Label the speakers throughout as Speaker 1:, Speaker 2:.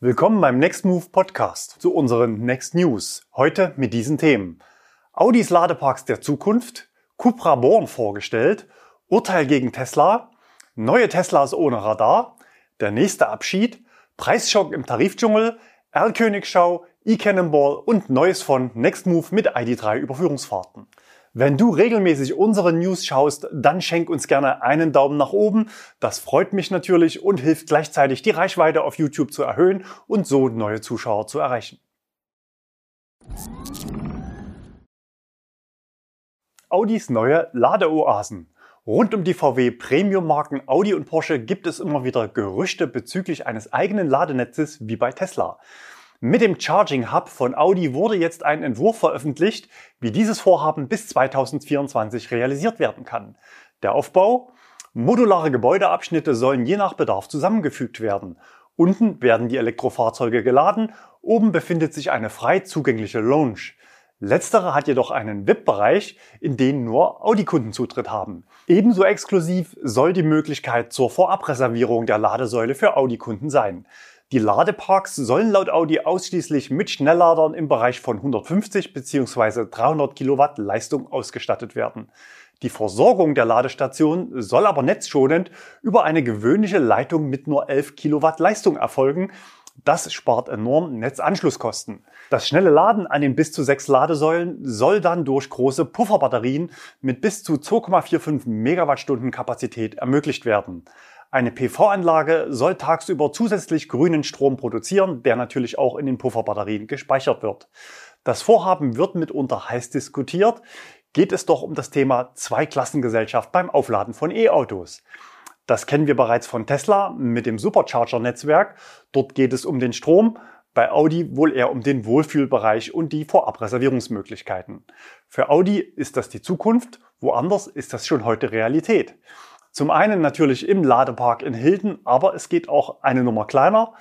Speaker 1: Willkommen beim Next Move Podcast zu unseren Next News. Heute mit diesen Themen. Audis Ladeparks der Zukunft, Cupra Born vorgestellt, Urteil gegen Tesla, neue Teslas ohne Radar, der nächste Abschied, Preisschock im Tarifdschungel, Erlkönigschau, E-Cannonball und Neues von Next Move mit ID3 Überführungsfahrten. Wenn du regelmäßig unsere News schaust, dann schenk uns gerne einen Daumen nach oben. Das freut mich natürlich und hilft gleichzeitig die Reichweite auf YouTube zu erhöhen und so neue Zuschauer zu erreichen. Audis neue Ladeoasen. Rund um die VW Premium-Marken Audi und Porsche gibt es immer wieder Gerüchte bezüglich eines eigenen Ladenetzes wie bei Tesla. Mit dem Charging Hub von Audi wurde jetzt ein Entwurf veröffentlicht, wie dieses Vorhaben bis 2024 realisiert werden kann. Der Aufbau? Modulare Gebäudeabschnitte sollen je nach Bedarf zusammengefügt werden. Unten werden die Elektrofahrzeuge geladen, oben befindet sich eine frei zugängliche Lounge. Letztere hat jedoch einen VIP-Bereich, in den nur Audi-Kunden Zutritt haben. Ebenso exklusiv soll die Möglichkeit zur Vorabreservierung der Ladesäule für Audi-Kunden sein. Die Ladeparks sollen laut Audi ausschließlich mit Schnellladern im Bereich von 150 bzw. 300 Kilowatt Leistung ausgestattet werden. Die Versorgung der Ladestation soll aber netzschonend über eine gewöhnliche Leitung mit nur 11 Kilowatt Leistung erfolgen. Das spart enorm Netzanschlusskosten. Das schnelle Laden an den bis zu sechs Ladesäulen soll dann durch große Pufferbatterien mit bis zu 2,45 Megawattstunden Kapazität ermöglicht werden. Eine PV-Anlage soll tagsüber zusätzlich grünen Strom produzieren, der natürlich auch in den Pufferbatterien gespeichert wird. Das Vorhaben wird mitunter heiß diskutiert, geht es doch um das Thema Zweiklassengesellschaft beim Aufladen von E-Autos. Das kennen wir bereits von Tesla mit dem Supercharger-Netzwerk. Dort geht es um den Strom, bei Audi wohl eher um den Wohlfühlbereich und die Vorabreservierungsmöglichkeiten. Für Audi ist das die Zukunft, woanders ist das schon heute Realität. Zum einen natürlich im Ladepark in Hilden, aber es geht auch eine Nummer kleiner.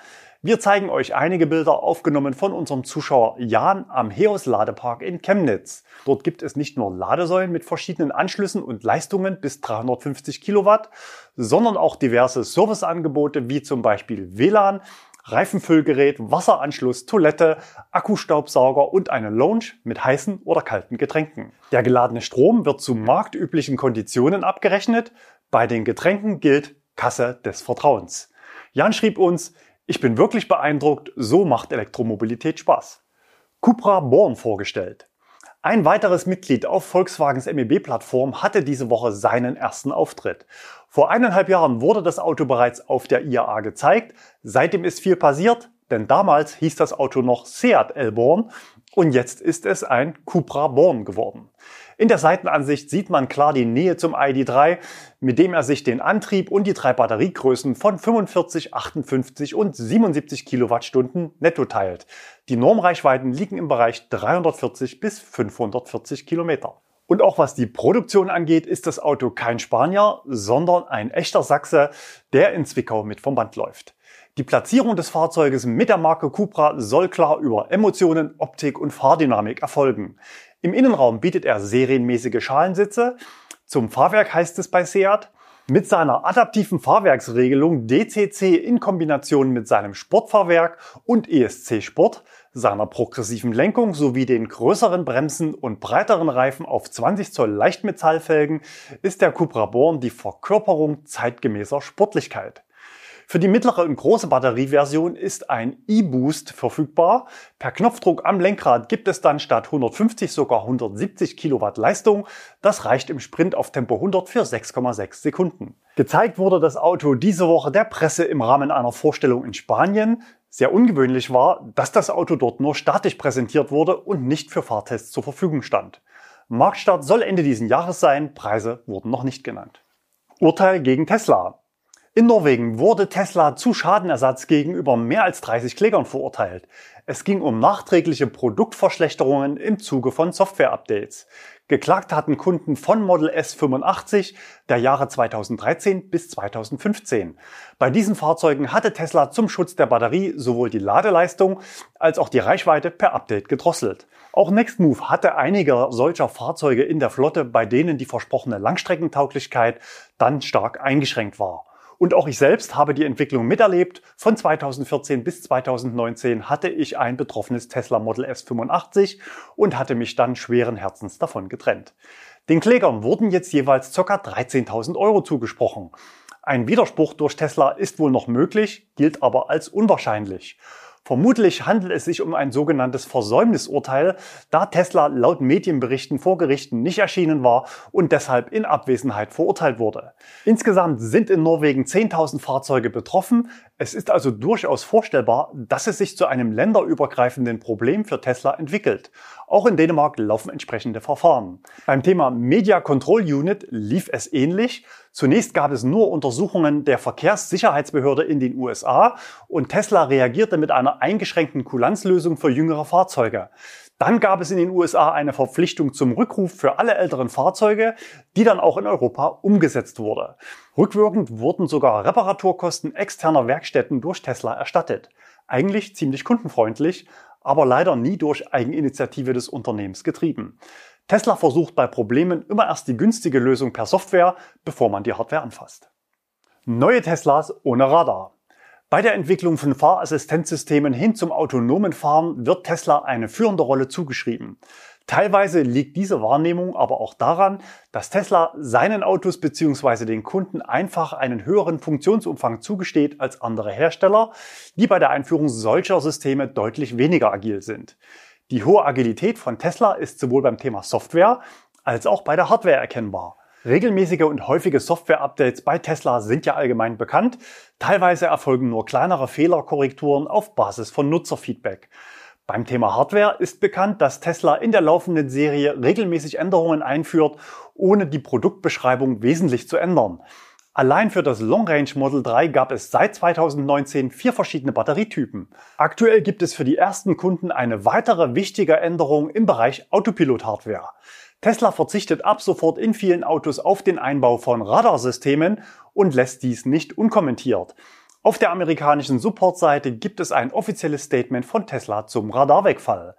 Speaker 1: Wir zeigen euch einige Bilder aufgenommen von unserem Zuschauer Jan am Heos Ladepark in Chemnitz. Dort gibt es nicht nur Ladesäulen mit verschiedenen Anschlüssen und Leistungen bis 350 Kilowatt, sondern auch diverse Serviceangebote wie zum Beispiel WLAN, Reifenfüllgerät, Wasseranschluss, Toilette, Akkustaubsauger und eine Lounge mit heißen oder kalten Getränken. Der geladene Strom wird zu marktüblichen Konditionen abgerechnet. Bei den Getränken gilt Kasse des Vertrauens. Jan schrieb uns, ich bin wirklich beeindruckt, so macht Elektromobilität Spaß. Cupra Born vorgestellt. Ein weiteres Mitglied auf Volkswagens MEB-Plattform hatte diese Woche seinen ersten Auftritt. Vor eineinhalb Jahren wurde das Auto bereits auf der IAA gezeigt. Seitdem ist viel passiert, denn damals hieß das Auto noch Seat Elborn und jetzt ist es ein Cupra Born geworden. In der Seitenansicht sieht man klar die Nähe zum ID3, mit dem er sich den Antrieb und die drei Batteriegrößen von 45, 58 und 77 Kilowattstunden netto teilt. Die Normreichweiten liegen im Bereich 340 bis 540 Kilometer. Und auch was die Produktion angeht, ist das Auto kein Spanier, sondern ein echter Sachse, der in Zwickau mit vom Band läuft. Die Platzierung des Fahrzeuges mit der Marke Cupra soll klar über Emotionen, Optik und Fahrdynamik erfolgen. Im Innenraum bietet er serienmäßige Schalensitze. Zum Fahrwerk heißt es bei Seat. Mit seiner adaptiven Fahrwerksregelung DCC in Kombination mit seinem Sportfahrwerk und ESC Sport, seiner progressiven Lenkung sowie den größeren Bremsen und breiteren Reifen auf 20 Zoll Leichtmetallfelgen ist der Cupra Born die Verkörperung zeitgemäßer Sportlichkeit. Für die mittlere und große Batterieversion ist ein E-Boost verfügbar. Per Knopfdruck am Lenkrad gibt es dann statt 150 sogar 170 Kilowatt Leistung. Das reicht im Sprint auf Tempo 100 für 6,6 Sekunden. Gezeigt wurde das Auto diese Woche der Presse im Rahmen einer Vorstellung in Spanien. Sehr ungewöhnlich war, dass das Auto dort nur statisch präsentiert wurde und nicht für Fahrtests zur Verfügung stand. Marktstart soll Ende diesen Jahres sein, Preise wurden noch nicht genannt. Urteil gegen Tesla. In Norwegen wurde Tesla zu Schadenersatz gegenüber mehr als 30 Klägern verurteilt. Es ging um nachträgliche Produktverschlechterungen im Zuge von Software-Updates. Geklagt hatten Kunden von Model S85 der Jahre 2013 bis 2015. Bei diesen Fahrzeugen hatte Tesla zum Schutz der Batterie sowohl die Ladeleistung als auch die Reichweite per Update gedrosselt. Auch Nextmove hatte einige solcher Fahrzeuge in der Flotte, bei denen die versprochene Langstreckentauglichkeit dann stark eingeschränkt war. Und auch ich selbst habe die Entwicklung miterlebt. Von 2014 bis 2019 hatte ich ein betroffenes Tesla Model S 85 und hatte mich dann schweren Herzens davon getrennt. Den Klägern wurden jetzt jeweils ca. 13.000 Euro zugesprochen. Ein Widerspruch durch Tesla ist wohl noch möglich, gilt aber als unwahrscheinlich. Vermutlich handelt es sich um ein sogenanntes Versäumnisurteil, da Tesla laut Medienberichten vor Gerichten nicht erschienen war und deshalb in Abwesenheit verurteilt wurde. Insgesamt sind in Norwegen 10.000 Fahrzeuge betroffen. Es ist also durchaus vorstellbar, dass es sich zu einem länderübergreifenden Problem für Tesla entwickelt. Auch in Dänemark laufen entsprechende Verfahren. Beim Thema Media Control Unit lief es ähnlich. Zunächst gab es nur Untersuchungen der Verkehrssicherheitsbehörde in den USA und Tesla reagierte mit einer eingeschränkten Kulanzlösung für jüngere Fahrzeuge. Dann gab es in den USA eine Verpflichtung zum Rückruf für alle älteren Fahrzeuge, die dann auch in Europa umgesetzt wurde. Rückwirkend wurden sogar Reparaturkosten externer Werkstätten durch Tesla erstattet. Eigentlich ziemlich kundenfreundlich, aber leider nie durch Eigeninitiative des Unternehmens getrieben. Tesla versucht bei Problemen immer erst die günstige Lösung per Software, bevor man die Hardware anfasst. Neue Teslas ohne Radar. Bei der Entwicklung von Fahrassistenzsystemen hin zum autonomen Fahren wird Tesla eine führende Rolle zugeschrieben. Teilweise liegt diese Wahrnehmung aber auch daran, dass Tesla seinen Autos bzw. den Kunden einfach einen höheren Funktionsumfang zugesteht als andere Hersteller, die bei der Einführung solcher Systeme deutlich weniger agil sind. Die hohe Agilität von Tesla ist sowohl beim Thema Software als auch bei der Hardware erkennbar. Regelmäßige und häufige Software-Updates bei Tesla sind ja allgemein bekannt. Teilweise erfolgen nur kleinere Fehlerkorrekturen auf Basis von Nutzerfeedback. Beim Thema Hardware ist bekannt, dass Tesla in der laufenden Serie regelmäßig Änderungen einführt, ohne die Produktbeschreibung wesentlich zu ändern. Allein für das Long Range Model 3 gab es seit 2019 vier verschiedene Batterietypen. Aktuell gibt es für die ersten Kunden eine weitere wichtige Änderung im Bereich Autopilot-Hardware. Tesla verzichtet ab sofort in vielen Autos auf den Einbau von Radarsystemen und lässt dies nicht unkommentiert. Auf der amerikanischen Support-Seite gibt es ein offizielles Statement von Tesla zum Radarwegfall.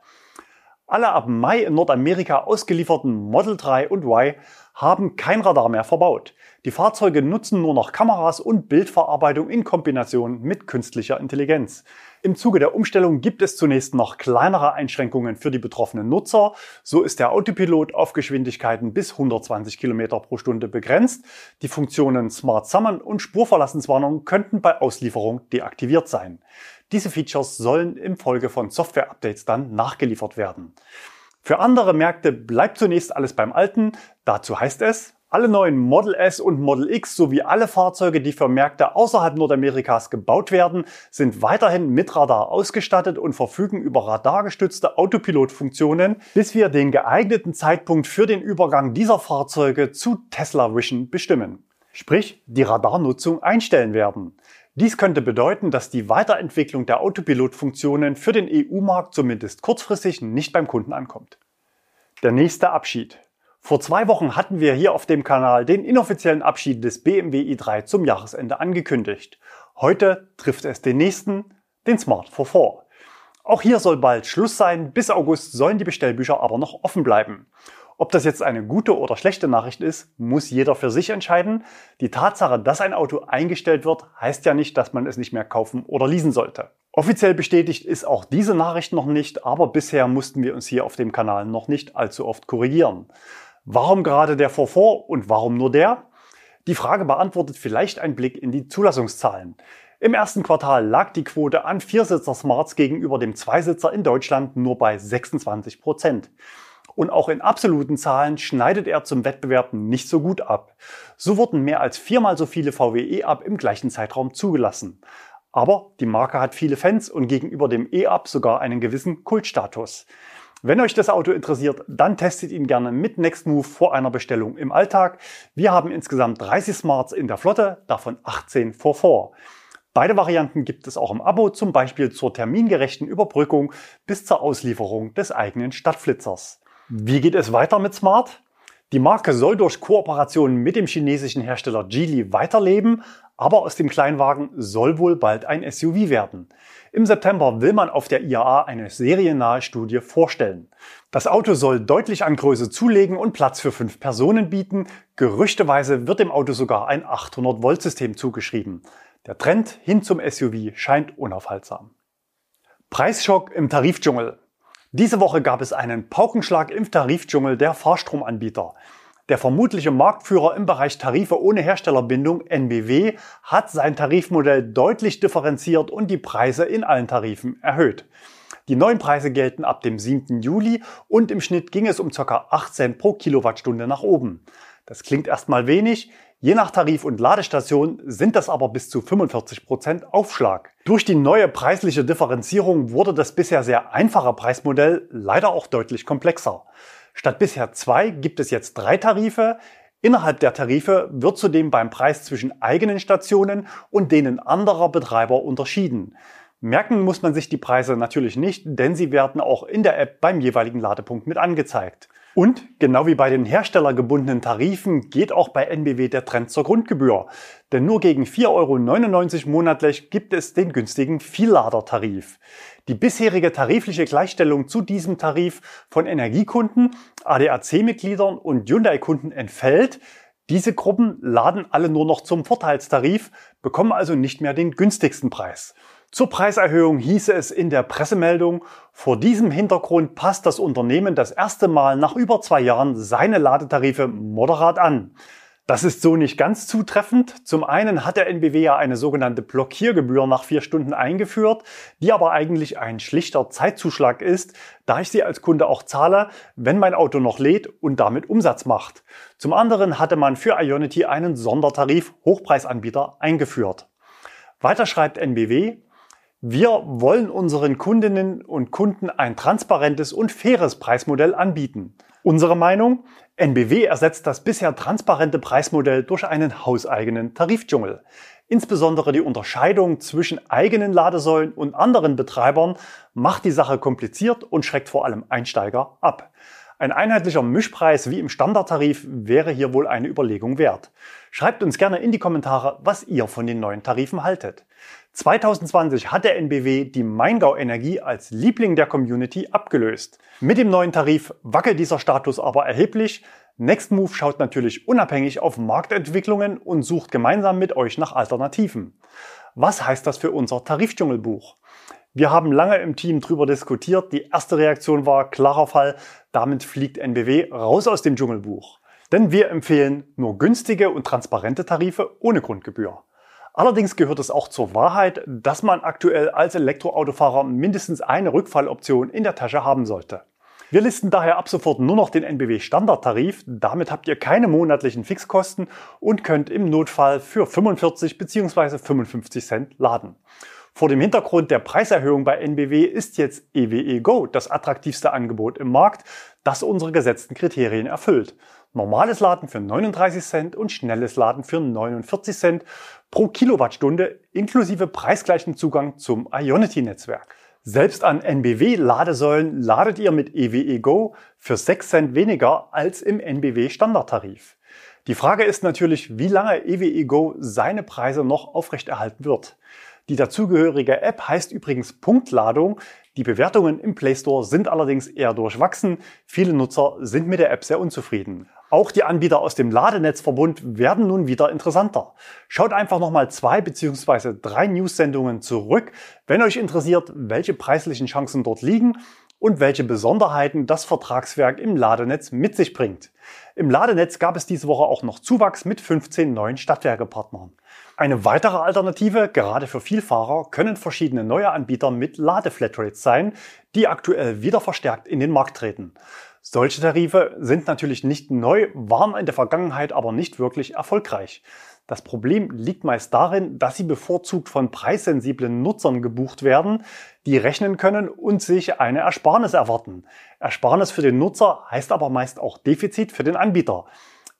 Speaker 1: Alle ab Mai in Nordamerika ausgelieferten Model 3 und Y haben kein Radar mehr verbaut. Die Fahrzeuge nutzen nur noch Kameras und Bildverarbeitung in Kombination mit künstlicher Intelligenz. Im Zuge der Umstellung gibt es zunächst noch kleinere Einschränkungen für die betroffenen Nutzer. So ist der Autopilot auf Geschwindigkeiten bis 120 km pro Stunde begrenzt. Die Funktionen Smart Summon und Spurverlassenswarnung könnten bei Auslieferung deaktiviert sein. Diese Features sollen im Folge von Software-Updates dann nachgeliefert werden. Für andere Märkte bleibt zunächst alles beim Alten. Dazu heißt es, alle neuen Model S und Model X sowie alle Fahrzeuge, die für Märkte außerhalb Nordamerikas gebaut werden, sind weiterhin mit Radar ausgestattet und verfügen über radargestützte Autopilotfunktionen, bis wir den geeigneten Zeitpunkt für den Übergang dieser Fahrzeuge zu Tesla Vision bestimmen. Sprich, die Radarnutzung einstellen werden. Dies könnte bedeuten, dass die Weiterentwicklung der Autopilot-Funktionen für den EU-Markt zumindest kurzfristig nicht beim Kunden ankommt. Der nächste Abschied. Vor zwei Wochen hatten wir hier auf dem Kanal den inoffiziellen Abschied des BMW i3 zum Jahresende angekündigt. Heute trifft es den nächsten, den Smart 44. Auch hier soll bald Schluss sein. Bis August sollen die Bestellbücher aber noch offen bleiben. Ob das jetzt eine gute oder schlechte Nachricht ist, muss jeder für sich entscheiden. Die Tatsache, dass ein Auto eingestellt wird, heißt ja nicht, dass man es nicht mehr kaufen oder leasen sollte. Offiziell bestätigt ist auch diese Nachricht noch nicht, aber bisher mussten wir uns hier auf dem Kanal noch nicht allzu oft korrigieren. Warum gerade der Vorvor und warum nur der? Die Frage beantwortet vielleicht ein Blick in die Zulassungszahlen. Im ersten Quartal lag die Quote an Viersitzer Smarts gegenüber dem Zweisitzer in Deutschland nur bei 26 Prozent. Und auch in absoluten Zahlen schneidet er zum Wettbewerb nicht so gut ab. So wurden mehr als viermal so viele VW E-Up im gleichen Zeitraum zugelassen. Aber die Marke hat viele Fans und gegenüber dem E-Up sogar einen gewissen Kultstatus. Wenn euch das Auto interessiert, dann testet ihn gerne mit Nextmove vor einer Bestellung im Alltag. Wir haben insgesamt 30 Smarts in der Flotte, davon 18 vor vor. Beide Varianten gibt es auch im Abo, zum Beispiel zur termingerechten Überbrückung bis zur Auslieferung des eigenen Stadtflitzers. Wie geht es weiter mit Smart? Die Marke soll durch Kooperation mit dem chinesischen Hersteller Geely weiterleben, aber aus dem Kleinwagen soll wohl bald ein SUV werden. Im September will man auf der IAA eine seriennahe Studie vorstellen. Das Auto soll deutlich an Größe zulegen und Platz für fünf Personen bieten. Gerüchteweise wird dem Auto sogar ein 800-Volt-System zugeschrieben. Der Trend hin zum SUV scheint unaufhaltsam. Preisschock im Tarifdschungel. Diese Woche gab es einen Paukenschlag im Tarifdschungel der Fahrstromanbieter. Der vermutliche Marktführer im Bereich Tarife ohne Herstellerbindung, NBW, hat sein Tarifmodell deutlich differenziert und die Preise in allen Tarifen erhöht. Die neuen Preise gelten ab dem 7. Juli und im Schnitt ging es um ca. 8 Cent pro Kilowattstunde nach oben. Das klingt erstmal wenig, Je nach Tarif und Ladestation sind das aber bis zu 45 Prozent Aufschlag. Durch die neue preisliche Differenzierung wurde das bisher sehr einfache Preismodell leider auch deutlich komplexer. Statt bisher zwei gibt es jetzt drei Tarife. Innerhalb der Tarife wird zudem beim Preis zwischen eigenen Stationen und denen anderer Betreiber unterschieden. Merken muss man sich die Preise natürlich nicht, denn sie werden auch in der App beim jeweiligen Ladepunkt mit angezeigt. Und genau wie bei den herstellergebundenen Tarifen geht auch bei NBW der Trend zur Grundgebühr. Denn nur gegen 4,99 Euro monatlich gibt es den günstigen Vielladertarif. Die bisherige tarifliche Gleichstellung zu diesem Tarif von Energiekunden, ADAC-Mitgliedern und Hyundai-Kunden entfällt. Diese Gruppen laden alle nur noch zum Vorteilstarif, bekommen also nicht mehr den günstigsten Preis. Zur Preiserhöhung hieße es in der Pressemeldung, vor diesem Hintergrund passt das Unternehmen das erste Mal nach über zwei Jahren seine Ladetarife moderat an. Das ist so nicht ganz zutreffend. Zum einen hat der NBW ja eine sogenannte Blockiergebühr nach vier Stunden eingeführt, die aber eigentlich ein schlichter Zeitzuschlag ist, da ich sie als Kunde auch zahle, wenn mein Auto noch lädt und damit Umsatz macht. Zum anderen hatte man für Ionity einen Sondertarif Hochpreisanbieter eingeführt. Weiter schreibt NBW, wir wollen unseren Kundinnen und Kunden ein transparentes und faires Preismodell anbieten. Unsere Meinung? NBW ersetzt das bisher transparente Preismodell durch einen hauseigenen Tarifdschungel. Insbesondere die Unterscheidung zwischen eigenen Ladesäulen und anderen Betreibern macht die Sache kompliziert und schreckt vor allem Einsteiger ab. Ein einheitlicher Mischpreis wie im Standardtarif wäre hier wohl eine Überlegung wert. Schreibt uns gerne in die Kommentare, was ihr von den neuen Tarifen haltet. 2020 hat der NBW die Maingau Energie als Liebling der Community abgelöst. Mit dem neuen Tarif wackelt dieser Status aber erheblich. Nextmove schaut natürlich unabhängig auf Marktentwicklungen und sucht gemeinsam mit euch nach Alternativen. Was heißt das für unser Tarifdschungelbuch? Wir haben lange im Team drüber diskutiert. Die erste Reaktion war klarer Fall. Damit fliegt NBW raus aus dem Dschungelbuch. Denn wir empfehlen nur günstige und transparente Tarife ohne Grundgebühr. Allerdings gehört es auch zur Wahrheit, dass man aktuell als Elektroautofahrer mindestens eine Rückfalloption in der Tasche haben sollte. Wir listen daher ab sofort nur noch den NBW Standardtarif. Damit habt ihr keine monatlichen Fixkosten und könnt im Notfall für 45 bzw. 55 Cent laden. Vor dem Hintergrund der Preiserhöhung bei NBW ist jetzt EWE Go das attraktivste Angebot im Markt, das unsere gesetzten Kriterien erfüllt. Normales Laden für 39 Cent und schnelles Laden für 49 Cent pro Kilowattstunde inklusive preisgleichen Zugang zum Ionity-Netzwerk. Selbst an NBW-Ladesäulen ladet ihr mit EWE Go für 6 Cent weniger als im NBW Standardtarif. Die Frage ist natürlich, wie lange EWE Go seine Preise noch aufrechterhalten wird. Die dazugehörige App heißt übrigens Punktladung. Die Bewertungen im Play Store sind allerdings eher durchwachsen. Viele Nutzer sind mit der App sehr unzufrieden. Auch die Anbieter aus dem Ladenetzverbund werden nun wieder interessanter. Schaut einfach nochmal zwei bzw. drei News-Sendungen zurück, wenn euch interessiert, welche preislichen Chancen dort liegen und welche Besonderheiten das Vertragswerk im Ladenetz mit sich bringt. Im Ladenetz gab es diese Woche auch noch Zuwachs mit 15 neuen Stadtwerkepartnern. Eine weitere Alternative, gerade für Vielfahrer, können verschiedene neue Anbieter mit Ladeflatrates sein, die aktuell wieder verstärkt in den Markt treten. Solche Tarife sind natürlich nicht neu, waren in der Vergangenheit aber nicht wirklich erfolgreich. Das Problem liegt meist darin, dass sie bevorzugt von preissensiblen Nutzern gebucht werden, die rechnen können und sich eine Ersparnis erwarten. Ersparnis für den Nutzer heißt aber meist auch Defizit für den Anbieter.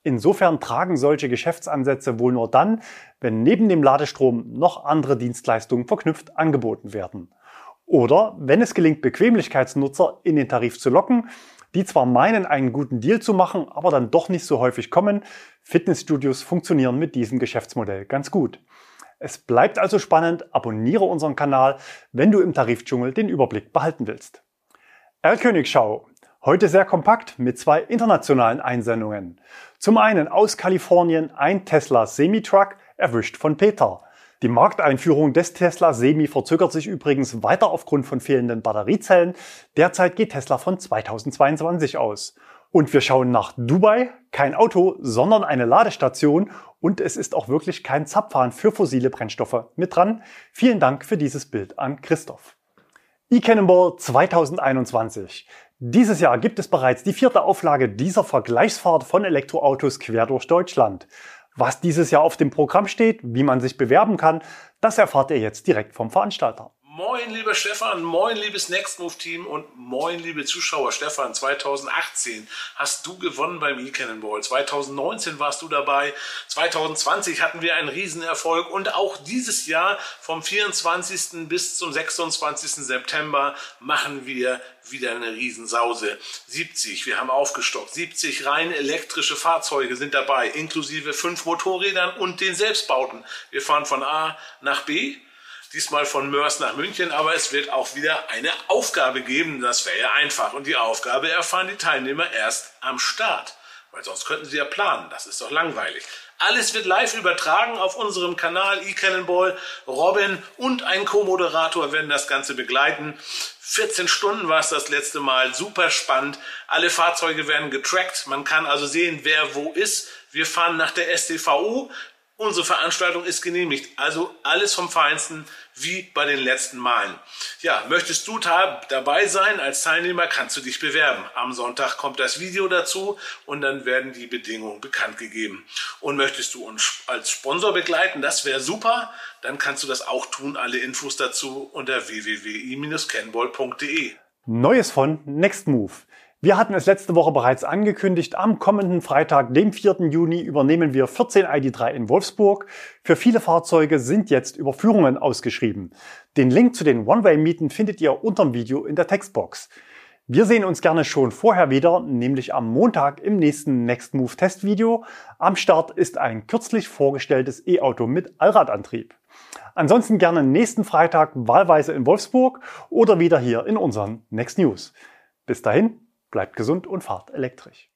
Speaker 1: Insofern tragen solche Geschäftsansätze wohl nur dann, wenn neben dem Ladestrom noch andere Dienstleistungen verknüpft angeboten werden. Oder wenn es gelingt, Bequemlichkeitsnutzer in den Tarif zu locken, die zwar meinen, einen guten Deal zu machen, aber dann doch nicht so häufig kommen. Fitnessstudios funktionieren mit diesem Geschäftsmodell ganz gut. Es bleibt also spannend, abonniere unseren Kanal, wenn du im Tarifdschungel den Überblick behalten willst. Erlkönigschau. Heute sehr kompakt mit zwei internationalen Einsendungen. Zum einen aus Kalifornien ein Tesla Semi-Truck, erwischt von Peter. Die Markteinführung des Tesla Semi verzögert sich übrigens weiter aufgrund von fehlenden Batteriezellen. Derzeit geht Tesla von 2022 aus. Und wir schauen nach Dubai. Kein Auto, sondern eine Ladestation. Und es ist auch wirklich kein Zapfhahn für fossile Brennstoffe mit dran. Vielen Dank für dieses Bild an Christoph. eCannonball 2021. Dieses Jahr gibt es bereits die vierte Auflage dieser Vergleichsfahrt von Elektroautos quer durch Deutschland. Was dieses Jahr auf dem Programm steht, wie man sich bewerben kann, das erfahrt ihr jetzt direkt vom Veranstalter.
Speaker 2: Moin, lieber Stefan, moin, liebes Next Move Team und moin, liebe Zuschauer. Stefan, 2018 hast du gewonnen beim E-Cannonball. 2019 warst du dabei. 2020 hatten wir einen Riesenerfolg und auch dieses Jahr vom 24. bis zum 26. September machen wir wieder eine Riesensause. 70, wir haben aufgestockt. 70 rein elektrische Fahrzeuge sind dabei, inklusive fünf Motorrädern und den Selbstbauten. Wir fahren von A nach B diesmal von Mörs nach München, aber es wird auch wieder eine Aufgabe geben. Das wäre ja einfach. Und die Aufgabe erfahren die Teilnehmer erst am Start. Weil sonst könnten sie ja planen. Das ist doch langweilig. Alles wird live übertragen auf unserem Kanal eCannonball. Robin und ein Co-Moderator werden das Ganze begleiten. 14 Stunden war es das letzte Mal. Super spannend. Alle Fahrzeuge werden getrackt. Man kann also sehen, wer wo ist. Wir fahren nach der STVU. Unsere Veranstaltung ist genehmigt. Also alles vom Feinsten wie bei den letzten Malen. Ja, möchtest du dabei sein als Teilnehmer, kannst du dich bewerben. Am Sonntag kommt das Video dazu und dann werden die Bedingungen bekannt gegeben. Und möchtest du uns als Sponsor begleiten, das wäre super, dann kannst du das auch tun. Alle Infos dazu unter www.i-canball.de.
Speaker 1: Neues von Nextmove. Wir hatten es letzte Woche bereits angekündigt. Am kommenden Freitag, dem 4. Juni, übernehmen wir 14 ID3 in Wolfsburg. Für viele Fahrzeuge sind jetzt Überführungen ausgeschrieben. Den Link zu den One-Way-Mieten findet ihr unterm Video in der Textbox. Wir sehen uns gerne schon vorher wieder, nämlich am Montag im nächsten Next Move Testvideo. Am Start ist ein kürzlich vorgestelltes E-Auto mit Allradantrieb. Ansonsten gerne nächsten Freitag wahlweise in Wolfsburg oder wieder hier in unseren Next News. Bis dahin, Bleibt gesund und fahrt elektrisch.